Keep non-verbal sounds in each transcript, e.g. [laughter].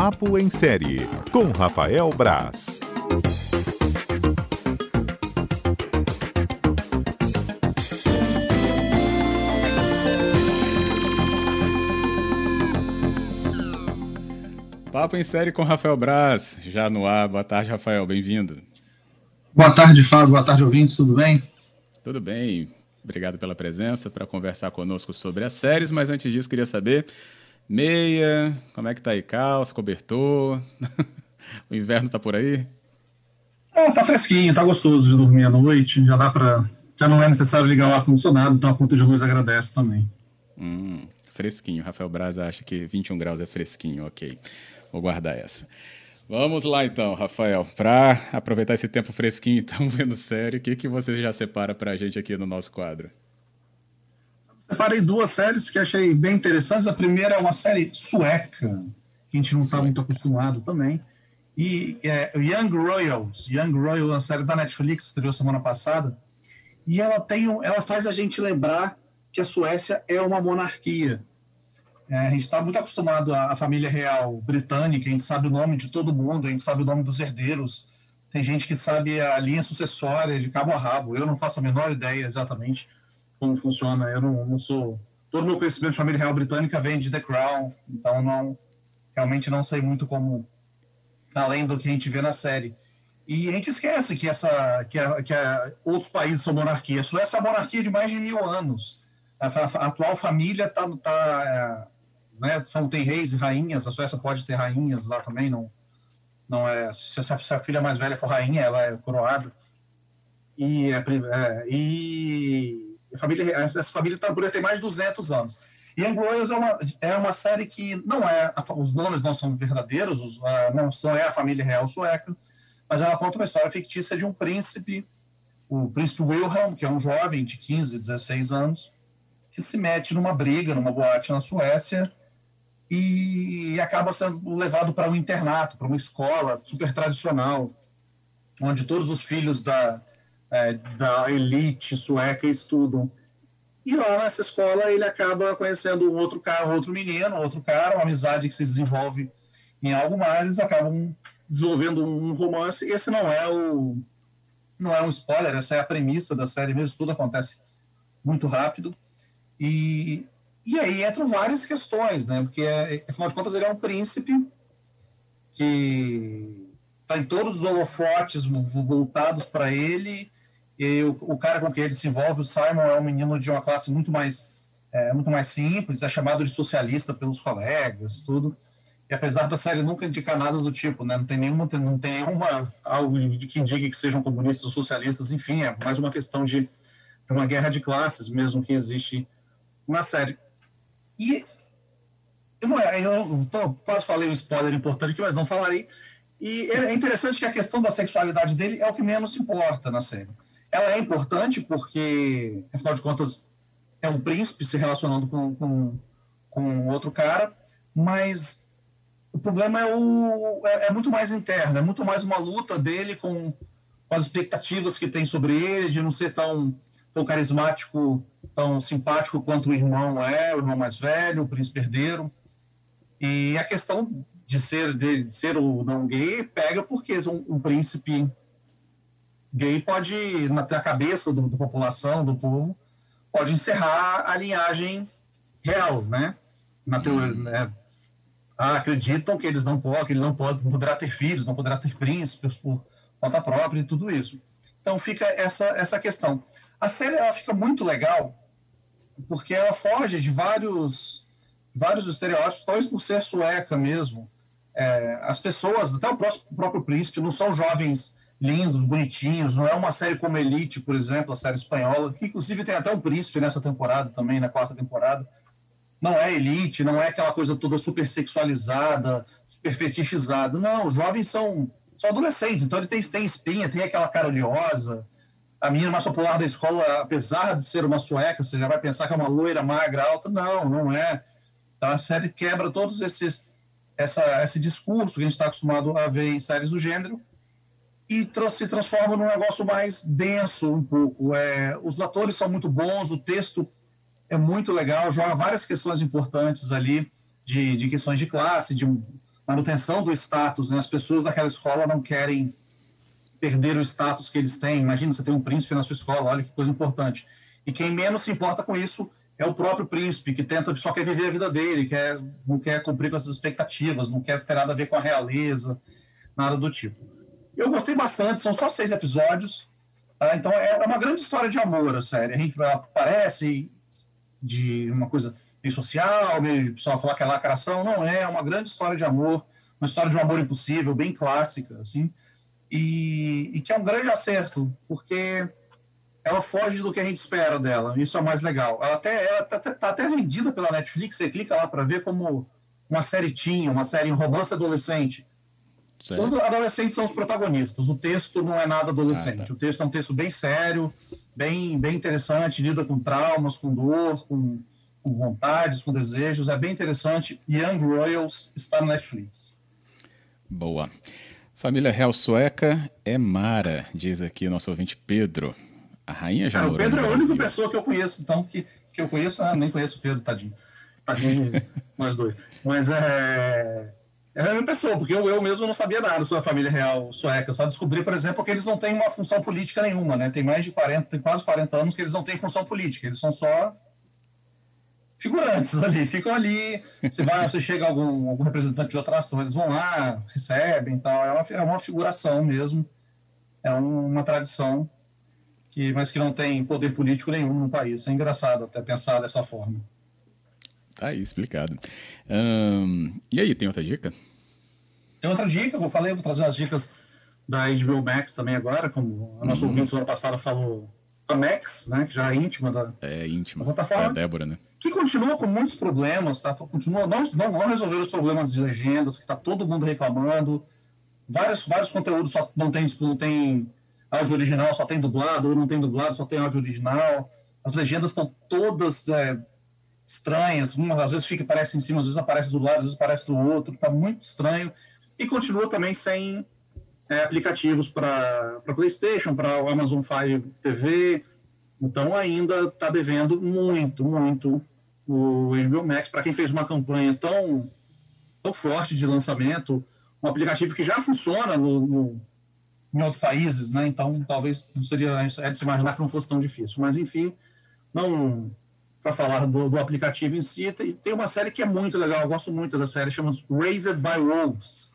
Papo em Série, com Rafael Braz. Papo em Série com Rafael Braz, já no ar. Boa tarde, Rafael, bem-vindo. Boa tarde, Fábio. Boa tarde, ouvintes. Tudo bem? Tudo bem. Obrigado pela presença para conversar conosco sobre as séries, mas antes disso queria saber meia, como é que tá aí calça, cobertor? [laughs] o inverno tá por aí? É, tá fresquinho, tá gostoso de dormir à noite, já dá para já não é necessário ligar o ar condicionado, então a conta de luz agradece também. Hum, fresquinho. Rafael Braz acha que 21 graus é fresquinho, OK. Vou guardar essa. Vamos lá então, Rafael, para aproveitar esse tempo fresquinho, então, [laughs] vendo série, o que, que você já separa para a gente aqui no nosso quadro? Separei duas séries que achei bem interessantes. A primeira é uma série sueca, que a gente não está muito acostumado também. E é Young Royals. Young Royals, uma série da Netflix, estreou semana passada. E ela, tem, ela faz a gente lembrar que a Suécia é uma monarquia. É, a gente está muito acostumado à, à, família real britânica, a gente sabe o nome de todo mundo, a gente sabe o nome dos herdeiros. Tem gente que sabe a linha sucessória de cabo a rabo. Eu não faço a menor ideia exatamente como funciona. Eu não, não sou. Todo meu conhecimento de família real britânica vem de The Crown, então não realmente não sei muito como além do que a gente vê na série. E a gente esquece que essa que, a, que a, outros países são monarquias. A Suécia é uma monarquia de mais de mil anos. A, a, atual família está tá, é, né, são, tem reis e rainhas, a Suécia pode ter rainhas lá também, não, não é, se, a, se a filha mais velha for rainha, ela é coroada. E, é, é, e família, essa família tá, poderia ter mais de 200 anos. Young Royals é uma, é uma série que não é, os nomes não são verdadeiros, os, não, não é a família real sueca, mas ela conta uma história fictícia de um príncipe, o príncipe Wilhelm, que é um jovem de 15, 16 anos, que se mete numa briga, numa boate na Suécia, e acaba sendo levado para um internato, para uma escola super tradicional, onde todos os filhos da, é, da elite sueca estudam. E lá nessa escola ele acaba conhecendo um outro cara, outro menino, outro cara, uma amizade que se desenvolve em algo mais, eles acabam desenvolvendo um romance. Esse não é o não é um spoiler, essa é a premissa da série mesmo, tudo acontece muito rápido. E e aí entram várias questões, né? Porque, é, afinal de contas, ele é um príncipe que está em todos os holofotes voltados para ele. E o, o, cara com quem ele se envolve, o Simon, é um menino de uma classe muito mais, é, muito mais simples, é chamado de socialista pelos colegas, tudo. E apesar da série nunca indicar nada do tipo, né? Não tem nenhuma, não tem nenhuma algo de que indique que sejam comunistas ou socialistas, enfim, é mais uma questão de, de uma guerra de classes mesmo que existe na série. E eu, não, é, eu tô, quase falei um spoiler importante aqui, mas não falarei. E é interessante que a questão da sexualidade dele é o que menos importa na série. Ela é importante porque, afinal de contas, é um príncipe se relacionando com, com, com outro cara, mas o problema é, o, é, é, muito mais interno, é muito mais uma luta dele com, com as expectativas que tem sobre ele, de não ser tão, tão carismático tão simpático quanto o irmão é, o irmão mais velho, o príncipe herdeiro. E a questão de ser, de ser ou não gay pega porque um, um príncipe gay pode, na, na cabeça do, da população, do povo, pode encerrar a linhagem real, né? Na teoria, uhum. né? Ah, acreditam que eles não podem, que ele não pode, não poderá ter filhos, não poderá ter príncipes por conta própria e tudo isso. Então fica essa essa questão. A série ela fica muito legal porque ela foge de vários, vários estereótipos, talvez por ser sueca mesmo. É, as pessoas, até o próprio, o próprio príncipe, não são jovens lindos, bonitinhos, não é uma série como Elite, por exemplo, a série espanhola, que inclusive tem até um príncipe nessa temporada também, na quarta temporada. Não é Elite, não é aquela coisa toda super sexualizada, super fetichizada. Não, os jovens são, são adolescentes, então eles têm, têm espinha, tem aquela cara oleosa, a menina mais popular da escola, apesar de ser uma sueca, você já vai pensar que é uma loira magra, alta. Não, não é. Então a série quebra todos esses essa, esse discurso que a gente está acostumado a ver em séries do gênero e se transforma num negócio mais denso um pouco. É, os atores são muito bons, o texto é muito legal, joga várias questões importantes ali de, de questões de classe, de manutenção do status, né? As pessoas daquela escola não querem perder o status que eles têm. Imagina, você tem um príncipe na sua escola, olha que coisa importante. E quem menos se importa com isso é o próprio príncipe, que tenta só quer viver a vida dele, quer, não quer cumprir com essas expectativas, não quer ter nada a ver com a realeza, nada do tipo. Eu gostei bastante, são só seis episódios, tá? então é uma grande história de amor a série. A gente parece de uma coisa meio social, meio só falar que é lacração, não é, é uma grande história de amor, uma história de um amor impossível, bem clássica, assim, e, e que é um grande acerto, porque ela foge do que a gente espera dela. Isso é mais legal. Ela até ela tá, tá, tá até vendida pela Netflix. Você clica lá para ver como uma série tinha, uma série em romance adolescente. Certo. Os adolescentes são os protagonistas. O texto não é nada adolescente. Ah, tá. O texto é um texto bem sério, bem, bem interessante, lida com traumas, com dor, com, com vontades, com desejos. É bem interessante. Young Royals está no Netflix. Boa. Família real sueca é Mara, diz aqui nosso ouvinte Pedro. A rainha já. Ah, o Pedro é a única pessoa que eu conheço, então, que, que eu conheço, ah, nem conheço o Pedro, tadinho. Tadinho, [laughs] nós dois. Mas é. É a mesma pessoa, porque eu, eu mesmo não sabia nada sobre a família real sueca. Só descobri, por exemplo, que eles não têm uma função política nenhuma, né? Tem mais de 40, tem quase 40 anos que eles não têm função política. Eles são só figurantes ali, ficam ali. Se vai, você chega algum, algum representante de outra ação, eles vão lá, recebem tal. É uma, é uma figuração mesmo. É uma tradição que, mas que não tem poder político nenhum no país. É engraçado até pensar dessa forma. Tá aí, explicado. e aí, tem outra dica? Tem outra dica, eu falei, vou trazer umas dicas da HBO Max também agora, como a nossa uhum. ouvinte semana passada falou da Max, né, que já é íntima da É íntima, da plataforma, é a Débora, né? Que continua com muitos problemas, tá? Continua, não, não, não resolveram os problemas de legendas, que está todo mundo reclamando. Vários, vários conteúdos só não tem, não tem áudio original só tem dublado, ou não tem dublado, só tem áudio original. As legendas estão todas é, estranhas, uma às vezes fica aparece em cima, às vezes aparece do lado, às vezes aparece do outro, está muito estranho. E continua também sem é, aplicativos para PlayStation, para o Amazon Fire TV. Então ainda está devendo muito, muito o HBO Max para quem fez uma campanha tão, tão forte de lançamento, um aplicativo que já funciona no, no em outros países, né? Então, talvez não seria é de se imaginar que não fosse tão difícil. Mas, enfim, não para falar do, do, aplicativo em si, tem, tem, uma série que é muito legal, eu gosto muito da série, chama Raised by Wolves.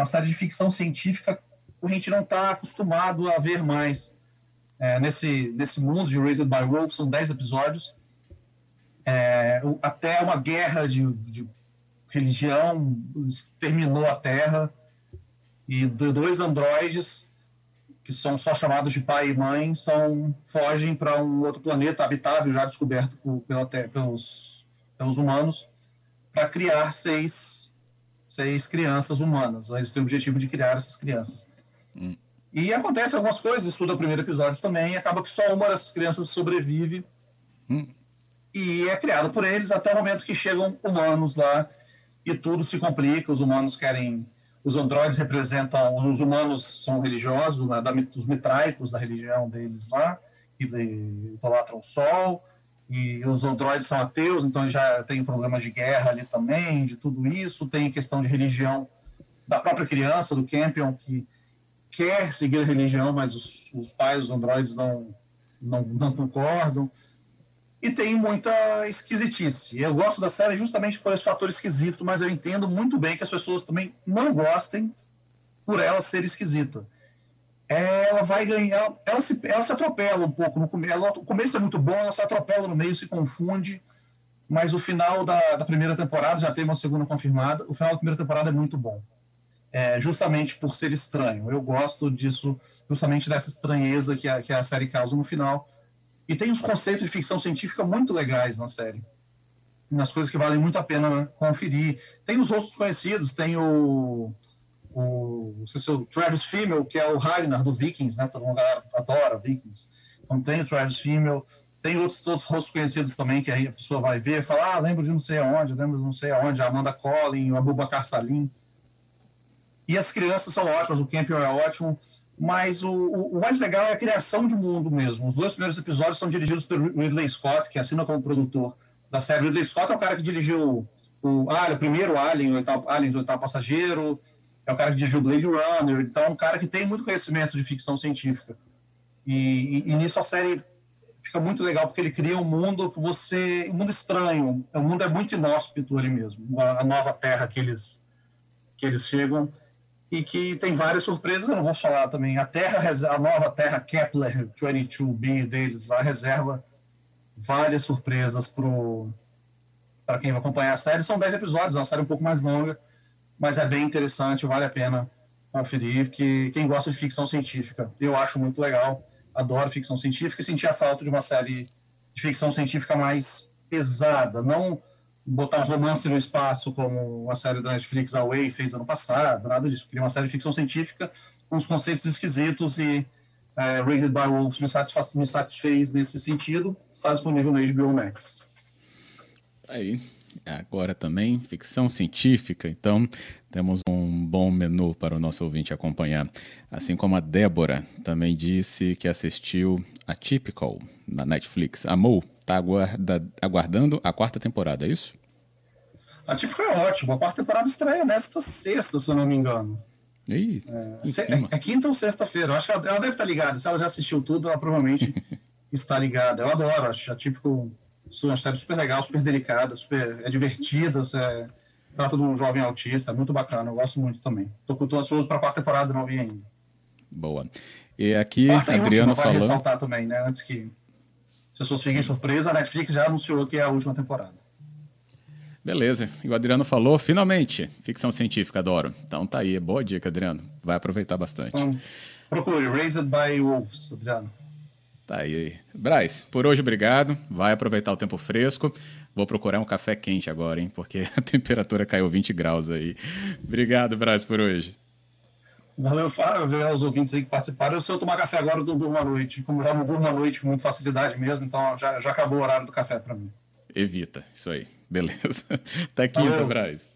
Uma série de ficção científica que a gente não está acostumado a ver mais. É, nesse, nesse mundo de Raised by Wolves, são 10 episódios. É, até uma guerra de, de religião terminou a Terra e dois androides que são só chamados de pai e mãe são fogem para um outro planeta habitável já descoberto por, pelos, pelos humanos para criar seis, seis crianças humanas. Eles têm o objetivo de criar essas crianças. Hum. E acontece algumas coisas, estuda o primeiro episódio também, e acaba que só uma dessas crianças sobrevive. Hum. E é criado por eles até o momento que chegam humanos lá e tudo se complica. Os humanos querem os androides representam, os humanos são religiosos, né, da, dos mitraicos, da religião deles lá, que idolatram o sol, e os androides são ateus, então já tem problemas de guerra ali também, de tudo isso, tem questão de religião da própria criança, do Campion, que quer seguir a religião, mas os, os pais, os androides, não, não, não concordam e tem muita esquisitice. Eu gosto da série justamente por esse fator esquisito, mas eu entendo muito bem que as pessoas também não gostem por ela ser esquisita. Ela vai ganhar, ela se, ela se atropela um pouco no começo. O começo é muito bom, ela se atropela no meio, se confunde, mas o final da, da primeira temporada, já tem uma segunda confirmada, o final da primeira temporada é muito bom. É, justamente por ser estranho. Eu gosto disso, justamente dessa estranheza que a, que a série causa no final e tem uns conceitos de ficção científica muito legais na série. Nas coisas que valem muito a pena conferir. Tem os rostos conhecidos, tem o. o se é o Travis Fimmel, que é o Ragnar do Vikings, né? Todo mundo adora Vikings. Então tem o Travis Fimmel. Tem outros, outros rostos conhecidos também, que aí a pessoa vai ver e fala: ah, lembro de não sei aonde, lembro de não sei aonde, a Amanda Collin, o Abubakar Salim. E as crianças são ótimas, o Campion é ótimo mas o, o, mais legal é a criação de mundo mesmo. Os dois primeiros episódios são dirigidos por Ridley Scott, que assina como produtor da série. Ridley Scott é o cara que dirigiu o, ah, o primeiro Alien, o oitavo, Alien, o oitavo passageiro, é o cara que dirigiu Blade Runner, então é um cara que tem muito conhecimento de ficção científica. E, e, e, nisso a série fica muito legal, porque ele cria um mundo que você. um mundo estranho. O mundo é muito inóspito ali mesmo, a, a nova terra que eles, que eles chegam. E que tem várias surpresas, eu não vou falar também. A Terra, a nova Terra Kepler 22b deles lá reserva várias surpresas para quem vai acompanhar a série. São 10 episódios, é uma série um pouco mais longa, mas é bem interessante, vale a pena conferir, porque quem gosta de ficção científica, eu acho muito legal, adoro ficção científica e senti a falta de uma série de ficção científica mais pesada, não botar romance no espaço como a série da Netflix Away fez ano passado, nada disso. Queria uma série de ficção científica com os conceitos esquisitos e é, Raised by Wolves me, satisfaz, me satisfez nesse sentido. Está disponível no HBO Max. Aí, agora também, ficção científica. Então, temos um bom menu para o nosso ouvinte acompanhar. Assim como a Débora também disse que assistiu a Typical na Netflix. Amou? Está aguarda, aguardando a quarta temporada, é isso? A Typical é ótima. A quarta temporada estreia nesta sexta, se eu não me engano. Ih, é, é, é, quinta ou sexta-feira. Acho que ela, ela, deve estar ligada. Se ela já assistiu tudo, ela provavelmente [laughs] está ligada. Eu adoro, acho a típico uma série super legal, super delicada, super é divertida, é, trata de um jovem autista, é muito bacana, eu gosto muito também. Estou ansioso para a quarta temporada, não vi ainda. Boa. E aqui, quarta Adriano última, falando... ressaltar também, né, antes que as pessoas fiquem surpresas, a Netflix já anunciou que é a última temporada. Beleza. E o Adriano falou, finalmente, ficção científica, adoro. Então tá aí, boa dica, Adriano. Vai aproveitar bastante. Então, procure Raised by Wolves, Adriano. Tá aí. Braz, por hoje obrigado. Vai aproveitar o tempo fresco. Vou procurar um café quente agora, hein? Porque [laughs] a temperatura caiu 20 graus aí. Obrigado, Braz, por hoje. Valeu, Fábio, aos ouvintes aí que participaram. Se eu tomar café agora, eu durmo à noite. Como já não durmo à noite com muita facilidade mesmo, então já, já acabou o horário do café para mim. Evita, isso aí. Beleza. Até quinta, Braz.